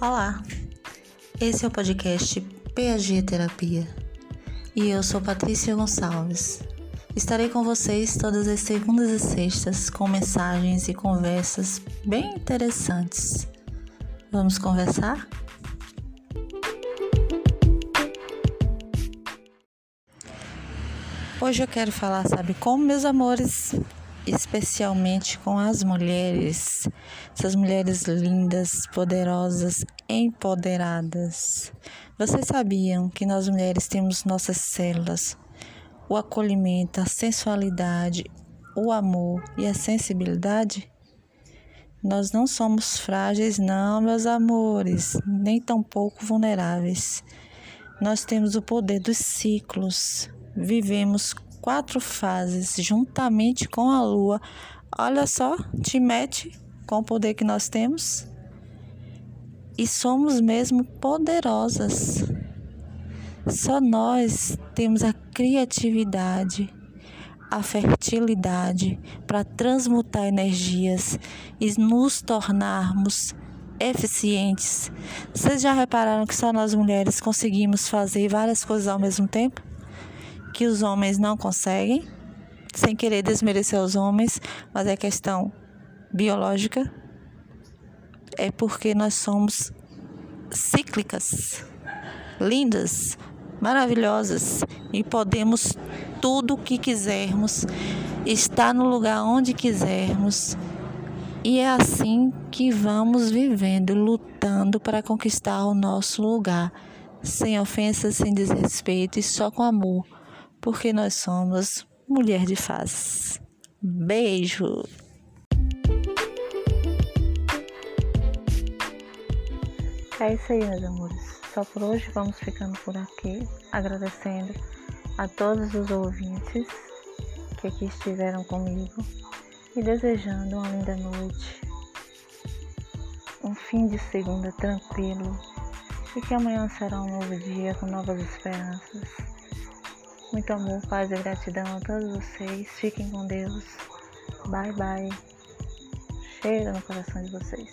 Olá, esse é o podcast PAG Terapia e eu sou Patrícia Gonçalves. Estarei com vocês todas as segundas e sextas com mensagens e conversas bem interessantes. Vamos conversar? Hoje eu quero falar, sabe como, meus amores? Especialmente com as mulheres, essas mulheres lindas, poderosas, empoderadas. Vocês sabiam que nós mulheres temos nossas células, o acolhimento, a sensualidade, o amor e a sensibilidade? Nós não somos frágeis, não, meus amores, nem tampouco vulneráveis. Nós temos o poder dos ciclos, vivemos quatro fases juntamente com a lua. Olha só, te mete com o poder que nós temos. E somos mesmo poderosas. Só nós temos a criatividade, a fertilidade para transmutar energias e nos tornarmos eficientes. Vocês já repararam que só nós mulheres conseguimos fazer várias coisas ao mesmo tempo? Que os homens não conseguem, sem querer desmerecer os homens, mas é questão biológica, é porque nós somos cíclicas, lindas, maravilhosas e podemos tudo o que quisermos, estar no lugar onde quisermos. E é assim que vamos vivendo, lutando para conquistar o nosso lugar, sem ofensas, sem desrespeito e só com amor porque nós somos mulher de faces. Beijo! É isso aí, meus amores. Só por hoje vamos ficando por aqui, agradecendo a todos os ouvintes que aqui estiveram comigo e desejando uma linda noite, um fim de segunda tranquilo e que amanhã será um novo dia com novas esperanças. Muito amor, paz e gratidão a todos vocês. Fiquem com Deus. Bye, bye. Chega no coração de vocês.